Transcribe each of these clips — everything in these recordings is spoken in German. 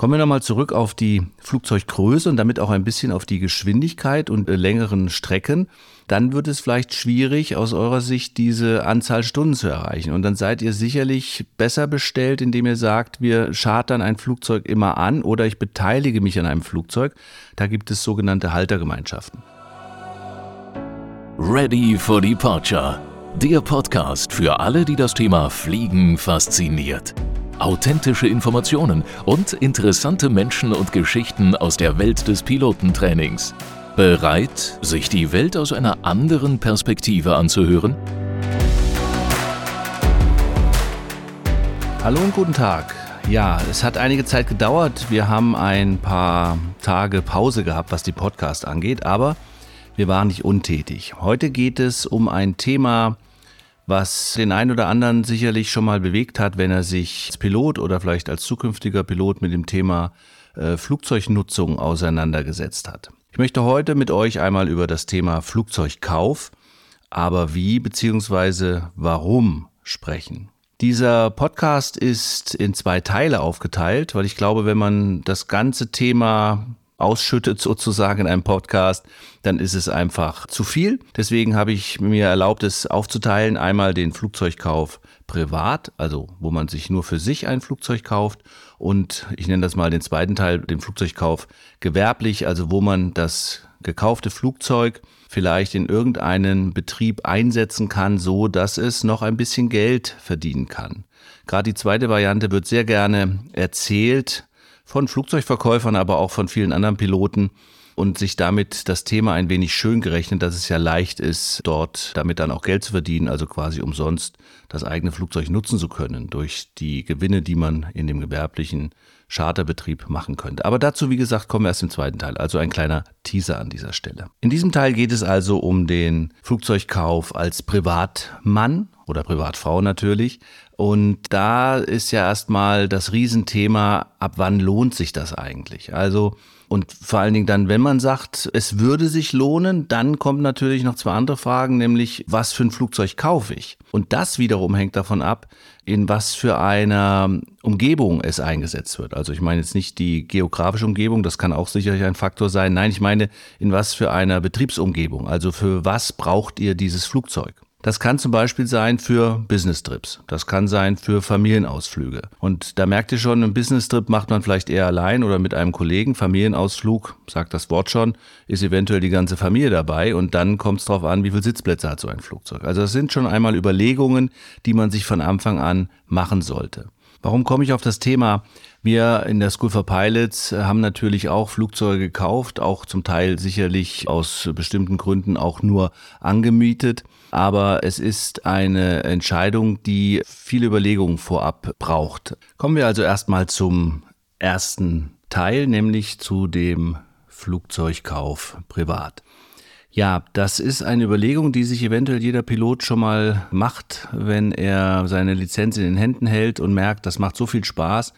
Kommen wir nochmal zurück auf die Flugzeuggröße und damit auch ein bisschen auf die Geschwindigkeit und äh, längeren Strecken. Dann wird es vielleicht schwierig, aus eurer Sicht diese Anzahl Stunden zu erreichen. Und dann seid ihr sicherlich besser bestellt, indem ihr sagt, wir chartern ein Flugzeug immer an oder ich beteilige mich an einem Flugzeug. Da gibt es sogenannte Haltergemeinschaften. Ready for Departure. Der Podcast für alle, die das Thema Fliegen fasziniert authentische Informationen und interessante Menschen und Geschichten aus der Welt des Pilotentrainings. Bereit, sich die Welt aus einer anderen Perspektive anzuhören? Hallo und guten Tag. Ja, es hat einige Zeit gedauert. Wir haben ein paar Tage Pause gehabt, was die Podcast angeht, aber wir waren nicht untätig. Heute geht es um ein Thema, was den einen oder anderen sicherlich schon mal bewegt hat, wenn er sich als Pilot oder vielleicht als zukünftiger Pilot mit dem Thema äh, Flugzeugnutzung auseinandergesetzt hat. Ich möchte heute mit euch einmal über das Thema Flugzeugkauf, aber wie bzw. warum sprechen. Dieser Podcast ist in zwei Teile aufgeteilt, weil ich glaube, wenn man das ganze Thema ausschüttet sozusagen in einem Podcast, dann ist es einfach zu viel. Deswegen habe ich mir erlaubt, es aufzuteilen. Einmal den Flugzeugkauf privat, also wo man sich nur für sich ein Flugzeug kauft. Und ich nenne das mal den zweiten Teil, den Flugzeugkauf gewerblich, also wo man das gekaufte Flugzeug vielleicht in irgendeinen Betrieb einsetzen kann, so dass es noch ein bisschen Geld verdienen kann. Gerade die zweite Variante wird sehr gerne erzählt von Flugzeugverkäufern, aber auch von vielen anderen Piloten und sich damit das Thema ein wenig schön gerechnet, dass es ja leicht ist, dort damit dann auch Geld zu verdienen, also quasi umsonst das eigene Flugzeug nutzen zu können durch die Gewinne, die man in dem gewerblichen Charterbetrieb machen könnte. Aber dazu, wie gesagt, kommen wir erst im zweiten Teil, also ein kleiner Teaser an dieser Stelle. In diesem Teil geht es also um den Flugzeugkauf als Privatmann oder Privatfrau natürlich. Und da ist ja erstmal das Riesenthema, ab wann lohnt sich das eigentlich? Also, und vor allen Dingen dann, wenn man sagt, es würde sich lohnen, dann kommt natürlich noch zwei andere Fragen, nämlich, was für ein Flugzeug kaufe ich? Und das wiederum hängt davon ab, in was für einer Umgebung es eingesetzt wird. Also ich meine jetzt nicht die geografische Umgebung, das kann auch sicherlich ein Faktor sein. Nein, ich meine, in was für einer Betriebsumgebung. Also für was braucht ihr dieses Flugzeug? Das kann zum Beispiel sein für Business-Trips. Das kann sein für Familienausflüge. Und da merkt ihr schon, einen Business-Trip macht man vielleicht eher allein oder mit einem Kollegen. Familienausflug, sagt das Wort schon, ist eventuell die ganze Familie dabei. Und dann kommt es darauf an, wie viele Sitzplätze hat so ein Flugzeug. Also das sind schon einmal Überlegungen, die man sich von Anfang an machen sollte. Warum komme ich auf das Thema? Wir in der School for Pilots haben natürlich auch Flugzeuge gekauft, auch zum Teil sicherlich aus bestimmten Gründen auch nur angemietet. Aber es ist eine Entscheidung, die viele Überlegungen vorab braucht. Kommen wir also erstmal zum ersten Teil, nämlich zu dem Flugzeugkauf privat. Ja, das ist eine Überlegung, die sich eventuell jeder Pilot schon mal macht, wenn er seine Lizenz in den Händen hält und merkt, das macht so viel Spaß.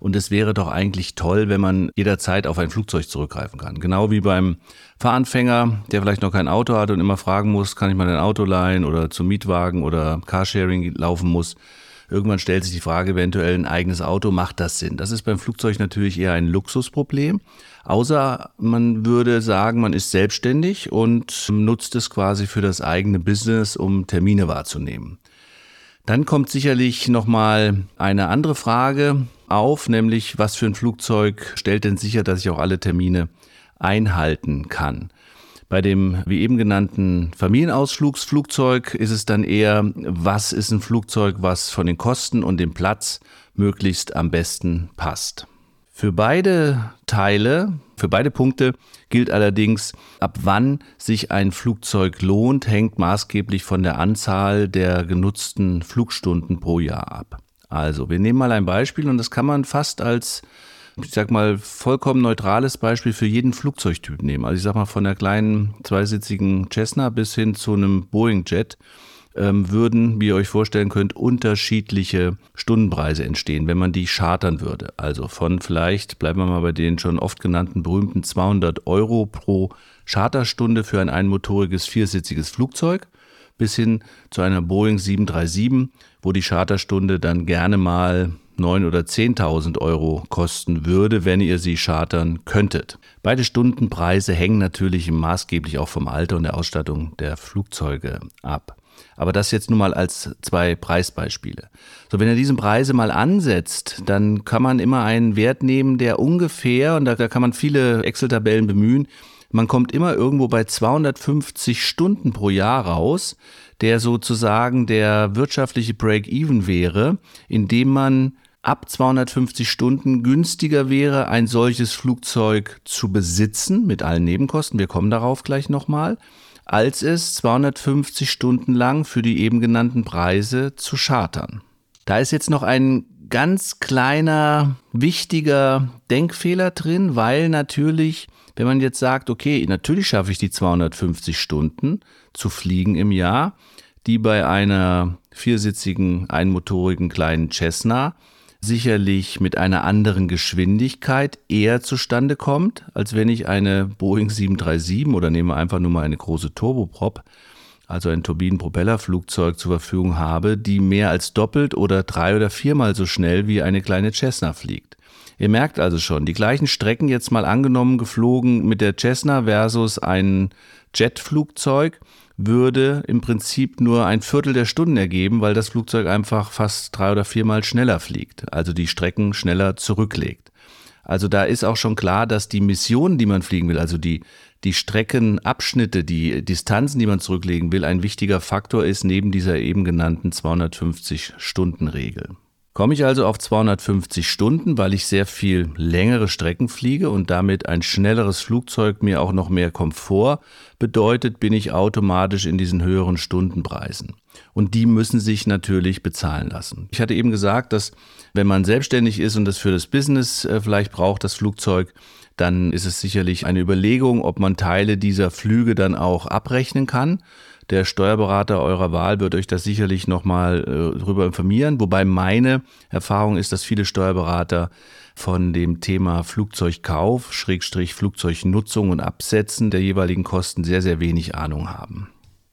Und es wäre doch eigentlich toll, wenn man jederzeit auf ein Flugzeug zurückgreifen kann. Genau wie beim Fahranfänger, der vielleicht noch kein Auto hat und immer fragen muss, kann ich mal ein Auto leihen oder zum Mietwagen oder Carsharing laufen muss. Irgendwann stellt sich die Frage, eventuell ein eigenes Auto, macht das Sinn? Das ist beim Flugzeug natürlich eher ein Luxusproblem. Außer man würde sagen, man ist selbstständig und nutzt es quasi für das eigene Business, um Termine wahrzunehmen. Dann kommt sicherlich nochmal eine andere Frage auf, nämlich was für ein Flugzeug stellt denn sicher, dass ich auch alle Termine einhalten kann. Bei dem, wie eben genannten Familienausflugsflugzeug ist es dann eher, was ist ein Flugzeug, was von den Kosten und dem Platz möglichst am besten passt. Für beide Teile, für beide Punkte gilt allerdings, ab wann sich ein Flugzeug lohnt, hängt maßgeblich von der Anzahl der genutzten Flugstunden pro Jahr ab. Also, wir nehmen mal ein Beispiel und das kann man fast als, ich sag mal, vollkommen neutrales Beispiel für jeden Flugzeugtyp nehmen. Also, ich sag mal, von der kleinen zweisitzigen Cessna bis hin zu einem Boeing Jet ähm, würden, wie ihr euch vorstellen könnt, unterschiedliche Stundenpreise entstehen, wenn man die chartern würde. Also von vielleicht, bleiben wir mal bei den schon oft genannten berühmten 200 Euro pro Charterstunde für ein einmotoriges viersitziges Flugzeug bis hin zu einer Boeing 737, wo die Charterstunde dann gerne mal 9.000 oder 10.000 Euro kosten würde, wenn ihr sie chartern könntet. Beide Stundenpreise hängen natürlich maßgeblich auch vom Alter und der Ausstattung der Flugzeuge ab. Aber das jetzt nur mal als zwei Preisbeispiele. So, wenn ihr diesen Preise mal ansetzt, dann kann man immer einen Wert nehmen, der ungefähr, und da, da kann man viele Excel-Tabellen bemühen, man kommt immer irgendwo bei 250 Stunden pro Jahr raus, der sozusagen der wirtschaftliche Break-Even wäre, indem man ab 250 Stunden günstiger wäre, ein solches Flugzeug zu besitzen mit allen Nebenkosten. Wir kommen darauf gleich nochmal als es 250 Stunden lang für die eben genannten Preise zu chartern. Da ist jetzt noch ein ganz kleiner, wichtiger Denkfehler drin, weil natürlich, wenn man jetzt sagt, okay, natürlich schaffe ich die 250 Stunden zu fliegen im Jahr, die bei einer viersitzigen, einmotorigen kleinen Cessna sicherlich mit einer anderen Geschwindigkeit eher zustande kommt, als wenn ich eine Boeing 737 oder nehmen wir einfach nur mal eine große Turboprop, also ein Turbinenpropellerflugzeug zur Verfügung habe, die mehr als doppelt oder drei oder viermal so schnell wie eine kleine Cessna fliegt. Ihr merkt also schon, die gleichen Strecken jetzt mal angenommen geflogen mit der Cessna versus ein Jetflugzeug würde im Prinzip nur ein Viertel der Stunden ergeben, weil das Flugzeug einfach fast drei oder viermal schneller fliegt, also die Strecken schneller zurücklegt. Also da ist auch schon klar, dass die Missionen, die man fliegen will, also die, die Streckenabschnitte, die Distanzen, die man zurücklegen will, ein wichtiger Faktor ist neben dieser eben genannten 250-Stunden-Regel. Komme ich also auf 250 Stunden, weil ich sehr viel längere Strecken fliege und damit ein schnelleres Flugzeug mir auch noch mehr Komfort bedeutet, bin ich automatisch in diesen höheren Stundenpreisen. Und die müssen sich natürlich bezahlen lassen. Ich hatte eben gesagt, dass wenn man selbstständig ist und das für das Business äh, vielleicht braucht, das Flugzeug, dann ist es sicherlich eine Überlegung, ob man Teile dieser Flüge dann auch abrechnen kann. Der Steuerberater eurer Wahl wird euch das sicherlich nochmal äh, darüber informieren. Wobei meine Erfahrung ist, dass viele Steuerberater von dem Thema Flugzeugkauf, Schrägstrich Flugzeugnutzung und Absetzen der jeweiligen Kosten sehr, sehr wenig Ahnung haben.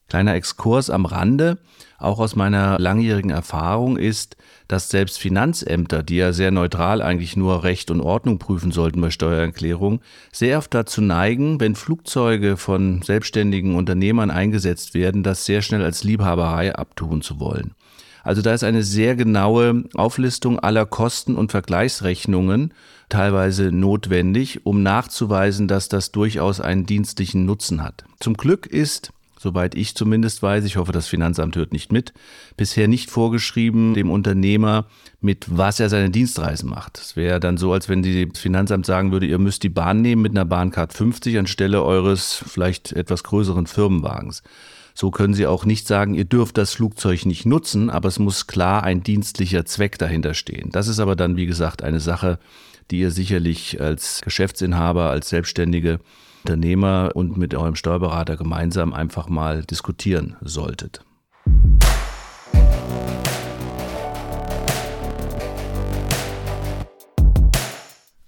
Kleiner Exkurs am Rande, auch aus meiner langjährigen Erfahrung ist, dass selbst Finanzämter, die ja sehr neutral eigentlich nur Recht und Ordnung prüfen sollten bei Steuererklärungen, sehr oft dazu neigen, wenn Flugzeuge von selbstständigen Unternehmern eingesetzt werden, das sehr schnell als Liebhaberei abtun zu wollen. Also da ist eine sehr genaue Auflistung aller Kosten und Vergleichsrechnungen teilweise notwendig, um nachzuweisen, dass das durchaus einen dienstlichen Nutzen hat. Zum Glück ist soweit ich zumindest weiß, ich hoffe, das Finanzamt hört nicht mit, bisher nicht vorgeschrieben dem Unternehmer, mit was er seine Dienstreisen macht. Es wäre dann so, als wenn das Finanzamt sagen würde, ihr müsst die Bahn nehmen mit einer Bahncard 50 anstelle eures vielleicht etwas größeren Firmenwagens. So können Sie auch nicht sagen, ihr dürft das Flugzeug nicht nutzen, aber es muss klar ein dienstlicher Zweck dahinter stehen. Das ist aber dann, wie gesagt, eine Sache, die ihr sicherlich als Geschäftsinhaber, als Selbstständige Unternehmer und mit eurem Steuerberater gemeinsam einfach mal diskutieren solltet.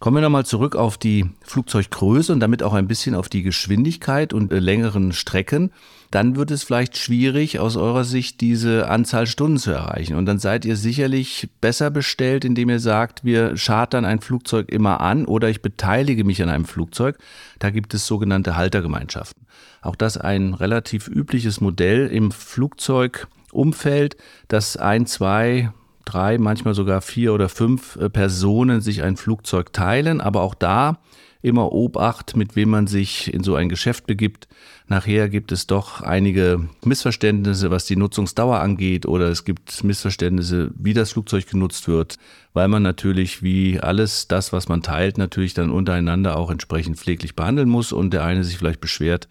Kommen wir nochmal zurück auf die Flugzeuggröße und damit auch ein bisschen auf die Geschwindigkeit und äh, längeren Strecken. Dann wird es vielleicht schwierig, aus eurer Sicht diese Anzahl Stunden zu erreichen. Und dann seid ihr sicherlich besser bestellt, indem ihr sagt, wir chartern ein Flugzeug immer an oder ich beteilige mich an einem Flugzeug. Da gibt es sogenannte Haltergemeinschaften. Auch das ein relativ übliches Modell im Flugzeugumfeld, dass ein, zwei, drei, manchmal sogar vier oder fünf äh, Personen sich ein Flugzeug teilen, aber auch da immer Obacht, mit wem man sich in so ein Geschäft begibt. Nachher gibt es doch einige Missverständnisse, was die Nutzungsdauer angeht, oder es gibt Missverständnisse, wie das Flugzeug genutzt wird, weil man natürlich wie alles das, was man teilt, natürlich dann untereinander auch entsprechend pfleglich behandeln muss und der eine sich vielleicht beschwert,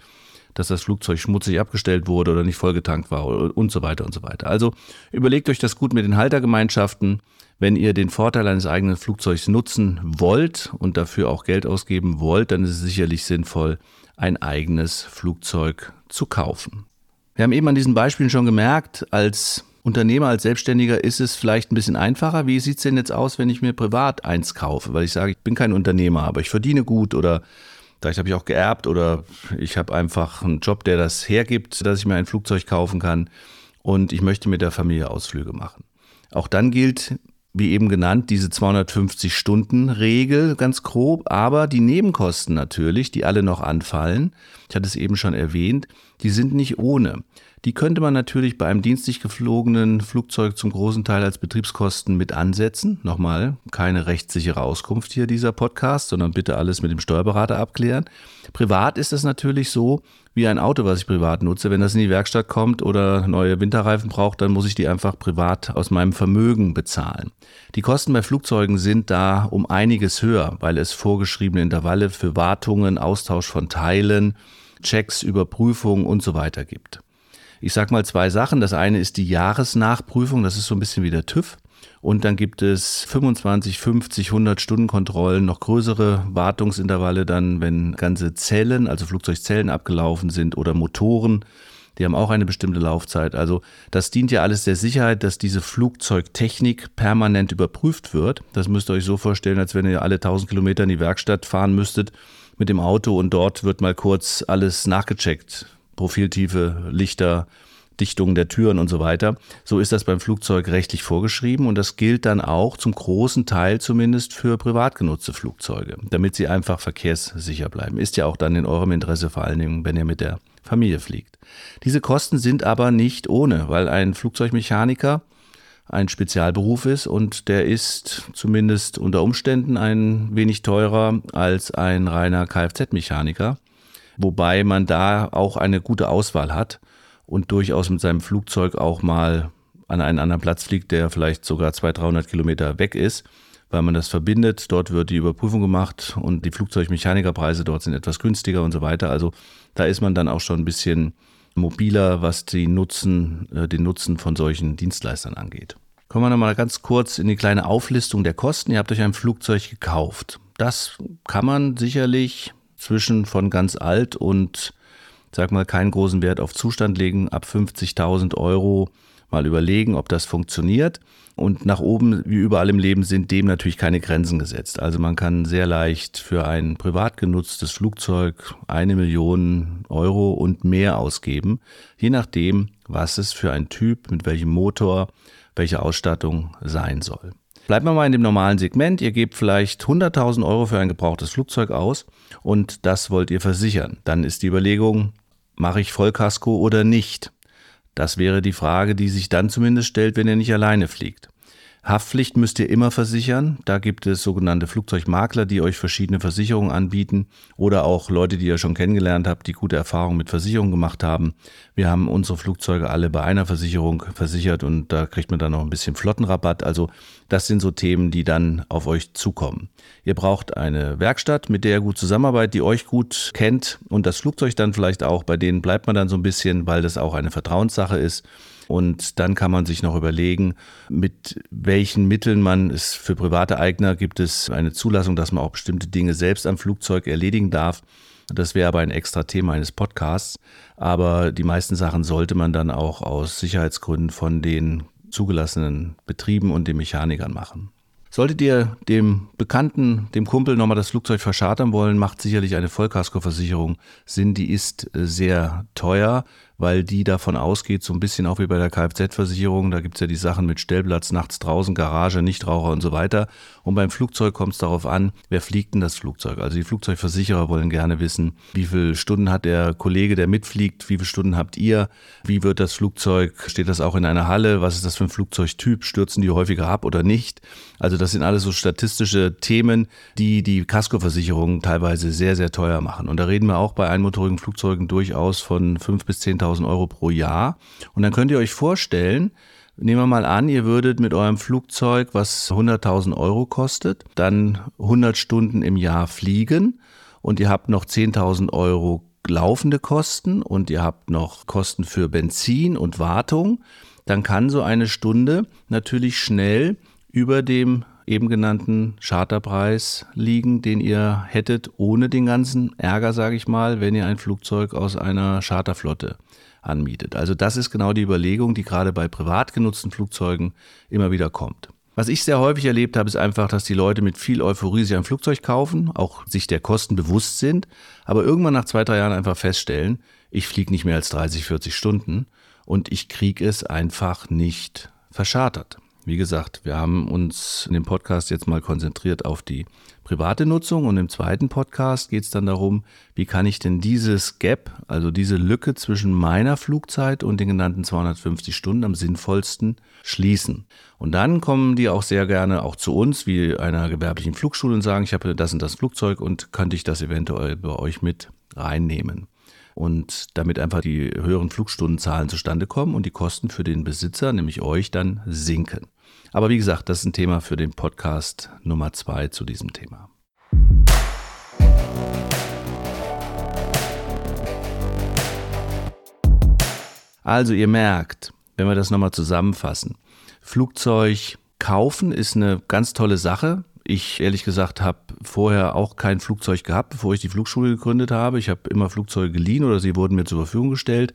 dass das Flugzeug schmutzig abgestellt wurde oder nicht vollgetankt war und so weiter und so weiter. Also überlegt euch das gut mit den Haltergemeinschaften. Wenn ihr den Vorteil eines eigenen Flugzeugs nutzen wollt und dafür auch Geld ausgeben wollt, dann ist es sicherlich sinnvoll, ein eigenes Flugzeug zu kaufen. Wir haben eben an diesen Beispielen schon gemerkt, als Unternehmer, als Selbstständiger ist es vielleicht ein bisschen einfacher. Wie sieht es denn jetzt aus, wenn ich mir privat eins kaufe? Weil ich sage, ich bin kein Unternehmer, aber ich verdiene gut oder Vielleicht habe ich auch geerbt oder ich habe einfach einen Job, der das hergibt, dass ich mir ein Flugzeug kaufen kann und ich möchte mit der Familie Ausflüge machen. Auch dann gilt, wie eben genannt, diese 250-Stunden-Regel ganz grob, aber die Nebenkosten natürlich, die alle noch anfallen, ich hatte es eben schon erwähnt, die sind nicht ohne. Die könnte man natürlich bei einem dienstlich geflogenen Flugzeug zum großen Teil als Betriebskosten mit ansetzen. Nochmal, keine rechtssichere Auskunft hier dieser Podcast, sondern bitte alles mit dem Steuerberater abklären. Privat ist es natürlich so, wie ein Auto, was ich privat nutze. Wenn das in die Werkstatt kommt oder neue Winterreifen braucht, dann muss ich die einfach privat aus meinem Vermögen bezahlen. Die Kosten bei Flugzeugen sind da um einiges höher, weil es vorgeschriebene Intervalle für Wartungen, Austausch von Teilen, Checks, Überprüfungen und so weiter gibt. Ich sage mal zwei Sachen. Das eine ist die Jahresnachprüfung, das ist so ein bisschen wie der TÜV. Und dann gibt es 25, 50, 100 Stunden Kontrollen, noch größere Wartungsintervalle dann, wenn ganze Zellen, also Flugzeugzellen abgelaufen sind oder Motoren. Die haben auch eine bestimmte Laufzeit. Also das dient ja alles der Sicherheit, dass diese Flugzeugtechnik permanent überprüft wird. Das müsst ihr euch so vorstellen, als wenn ihr alle 1000 Kilometer in die Werkstatt fahren müsstet mit dem Auto und dort wird mal kurz alles nachgecheckt. Profiltiefe, Lichter, Dichtung der Türen und so weiter. So ist das beim Flugzeug rechtlich vorgeschrieben und das gilt dann auch zum großen Teil zumindest für privat genutzte Flugzeuge, damit sie einfach verkehrssicher bleiben. Ist ja auch dann in eurem Interesse, vor allen Dingen, wenn ihr mit der Familie fliegt. Diese Kosten sind aber nicht ohne, weil ein Flugzeugmechaniker ein Spezialberuf ist und der ist zumindest unter Umständen ein wenig teurer als ein reiner Kfz-Mechaniker wobei man da auch eine gute Auswahl hat und durchaus mit seinem Flugzeug auch mal an einen anderen Platz fliegt, der vielleicht sogar 200, 300 Kilometer weg ist, weil man das verbindet. Dort wird die Überprüfung gemacht und die Flugzeugmechanikerpreise dort sind etwas günstiger und so weiter. Also da ist man dann auch schon ein bisschen mobiler, was die Nutzen, äh, den Nutzen von solchen Dienstleistern angeht. Kommen wir nochmal ganz kurz in die kleine Auflistung der Kosten. Ihr habt euch ein Flugzeug gekauft. Das kann man sicherlich zwischen von ganz alt und sag mal keinen großen Wert auf Zustand legen, ab 50.000 Euro mal überlegen, ob das funktioniert. Und nach oben, wie überall im Leben, sind dem natürlich keine Grenzen gesetzt. Also man kann sehr leicht für ein privat genutztes Flugzeug eine Million Euro und mehr ausgeben, je nachdem, was es für ein Typ, mit welchem Motor, welche Ausstattung sein soll. Bleiben wir mal in dem normalen Segment. Ihr gebt vielleicht 100.000 Euro für ein gebrauchtes Flugzeug aus und das wollt ihr versichern. Dann ist die Überlegung, mache ich Vollkasko oder nicht? Das wäre die Frage, die sich dann zumindest stellt, wenn ihr nicht alleine fliegt. Haftpflicht müsst ihr immer versichern. Da gibt es sogenannte Flugzeugmakler, die euch verschiedene Versicherungen anbieten oder auch Leute, die ihr schon kennengelernt habt, die gute Erfahrungen mit Versicherungen gemacht haben. Wir haben unsere Flugzeuge alle bei einer Versicherung versichert und da kriegt man dann noch ein bisschen Flottenrabatt. Also das sind so Themen, die dann auf euch zukommen. Ihr braucht eine Werkstatt, mit der ihr gut zusammenarbeitet, die euch gut kennt und das Flugzeug dann vielleicht auch. Bei denen bleibt man dann so ein bisschen, weil das auch eine Vertrauenssache ist. Und dann kann man sich noch überlegen, mit welchen Mitteln man es für private Eigner gibt es eine Zulassung, dass man auch bestimmte Dinge selbst am Flugzeug erledigen darf. Das wäre aber ein extra Thema eines Podcasts. Aber die meisten Sachen sollte man dann auch aus Sicherheitsgründen von den zugelassenen Betrieben und den Mechanikern machen. Solltet ihr dem Bekannten, dem Kumpel nochmal das Flugzeug verschartern wollen, macht sicherlich eine Vollkaskoversicherung Sinn. Die ist äh, sehr teuer, weil die davon ausgeht, so ein bisschen auch wie bei der Kfz-Versicherung, da gibt's ja die Sachen mit Stellplatz, nachts draußen, Garage, Nichtraucher und so weiter. Und beim Flugzeug kommt es darauf an, wer fliegt denn das Flugzeug? Also die Flugzeugversicherer wollen gerne wissen, wie viele Stunden hat der Kollege, der mitfliegt, wie viele Stunden habt ihr, wie wird das Flugzeug, steht das auch in einer Halle, was ist das für ein Flugzeugtyp, stürzen die häufiger ab oder nicht? Also das sind alles so statistische Themen, die die Kaskoversicherung teilweise sehr, sehr teuer machen. Und da reden wir auch bei einmotorigen Flugzeugen durchaus von 5.000 bis 10.000 Euro pro Jahr. Und dann könnt ihr euch vorstellen, Nehmen wir mal an, ihr würdet mit eurem Flugzeug, was 100.000 Euro kostet, dann 100 Stunden im Jahr fliegen und ihr habt noch 10.000 Euro laufende Kosten und ihr habt noch Kosten für Benzin und Wartung, dann kann so eine Stunde natürlich schnell über dem eben genannten Charterpreis liegen, den ihr hättet ohne den ganzen Ärger, sage ich mal, wenn ihr ein Flugzeug aus einer Charterflotte anmietet. Also das ist genau die Überlegung, die gerade bei privat genutzten Flugzeugen immer wieder kommt. Was ich sehr häufig erlebt habe, ist einfach, dass die Leute mit viel Euphorie sich ein Flugzeug kaufen, auch sich der Kosten bewusst sind, aber irgendwann nach zwei, drei Jahren einfach feststellen, ich fliege nicht mehr als 30, 40 Stunden und ich kriege es einfach nicht verschartert. Wie gesagt, wir haben uns in dem Podcast jetzt mal konzentriert auf die private Nutzung und im zweiten Podcast geht es dann darum, wie kann ich denn dieses Gap, also diese Lücke zwischen meiner Flugzeit und den genannten 250 Stunden am sinnvollsten schließen. Und dann kommen die auch sehr gerne auch zu uns, wie einer gewerblichen Flugschule und sagen, ich habe das und das Flugzeug und könnte ich das eventuell bei euch mit reinnehmen und damit einfach die höheren Flugstundenzahlen zustande kommen und die Kosten für den Besitzer, nämlich euch, dann sinken. Aber wie gesagt, das ist ein Thema für den Podcast Nummer zwei zu diesem Thema. Also ihr merkt, wenn wir das nochmal zusammenfassen, Flugzeug kaufen ist eine ganz tolle Sache. Ich ehrlich gesagt habe vorher auch kein Flugzeug gehabt, bevor ich die Flugschule gegründet habe. Ich habe immer Flugzeuge geliehen oder sie wurden mir zur Verfügung gestellt,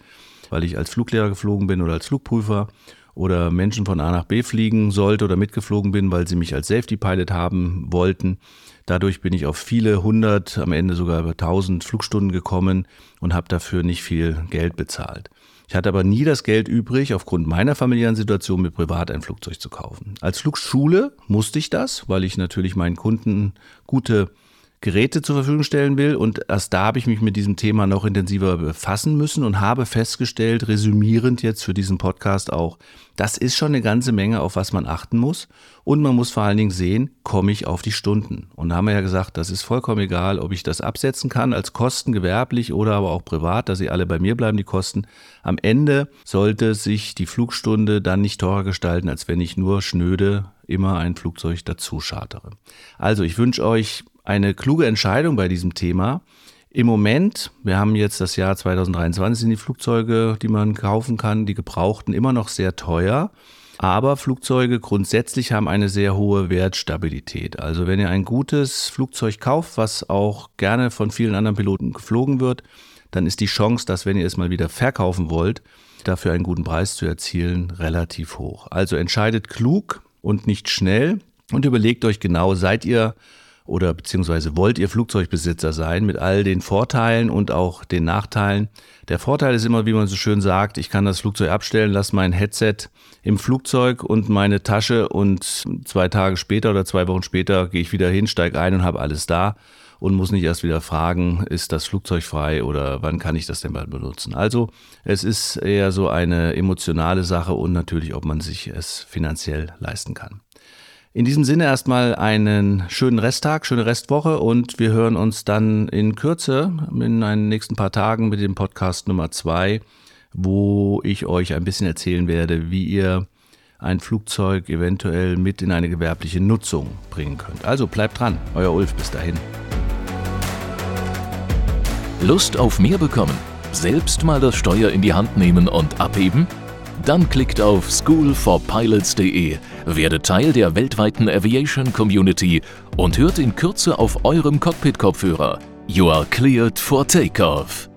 weil ich als Fluglehrer geflogen bin oder als Flugprüfer oder Menschen von A nach B fliegen sollte oder mitgeflogen bin, weil sie mich als Safety Pilot haben wollten. Dadurch bin ich auf viele hundert, am Ende sogar über tausend Flugstunden gekommen und habe dafür nicht viel Geld bezahlt. Ich hatte aber nie das Geld übrig, aufgrund meiner familiären Situation mir privat ein Flugzeug zu kaufen. Als Flugschule musste ich das, weil ich natürlich meinen Kunden gute Geräte zur Verfügung stellen will. Und erst da habe ich mich mit diesem Thema noch intensiver befassen müssen und habe festgestellt, resümierend jetzt für diesen Podcast auch, das ist schon eine ganze Menge, auf was man achten muss. Und man muss vor allen Dingen sehen, komme ich auf die Stunden. Und da haben wir ja gesagt, das ist vollkommen egal, ob ich das absetzen kann als Kosten gewerblich oder aber auch privat, dass sie alle bei mir bleiben, die Kosten. Am Ende sollte sich die Flugstunde dann nicht teurer gestalten, als wenn ich nur schnöde immer ein Flugzeug dazu chartere. Also ich wünsche euch eine kluge Entscheidung bei diesem Thema. Im Moment, wir haben jetzt das Jahr 2023, sind die Flugzeuge, die man kaufen kann, die gebrauchten, immer noch sehr teuer. Aber Flugzeuge grundsätzlich haben eine sehr hohe Wertstabilität. Also wenn ihr ein gutes Flugzeug kauft, was auch gerne von vielen anderen Piloten geflogen wird, dann ist die Chance, dass wenn ihr es mal wieder verkaufen wollt, dafür einen guten Preis zu erzielen, relativ hoch. Also entscheidet klug und nicht schnell und überlegt euch genau, seid ihr oder beziehungsweise wollt ihr Flugzeugbesitzer sein mit all den Vorteilen und auch den Nachteilen. Der Vorteil ist immer, wie man so schön sagt, ich kann das Flugzeug abstellen, lasse mein Headset im Flugzeug und meine Tasche und zwei Tage später oder zwei Wochen später gehe ich wieder hin, steige ein und habe alles da und muss nicht erst wieder fragen, ist das Flugzeug frei oder wann kann ich das denn mal benutzen. Also es ist eher so eine emotionale Sache und natürlich, ob man sich es finanziell leisten kann. In diesem Sinne erstmal einen schönen Resttag, schöne Restwoche und wir hören uns dann in Kürze in den nächsten paar Tagen mit dem Podcast Nummer zwei, wo ich euch ein bisschen erzählen werde, wie ihr ein Flugzeug eventuell mit in eine gewerbliche Nutzung bringen könnt. Also bleibt dran, euer Ulf, bis dahin. Lust auf mehr bekommen? Selbst mal das Steuer in die Hand nehmen und abheben? Dann klickt auf schoolforpilots.de, werdet Teil der weltweiten Aviation Community und hört in Kürze auf eurem Cockpit-Kopfhörer. You are cleared for takeoff.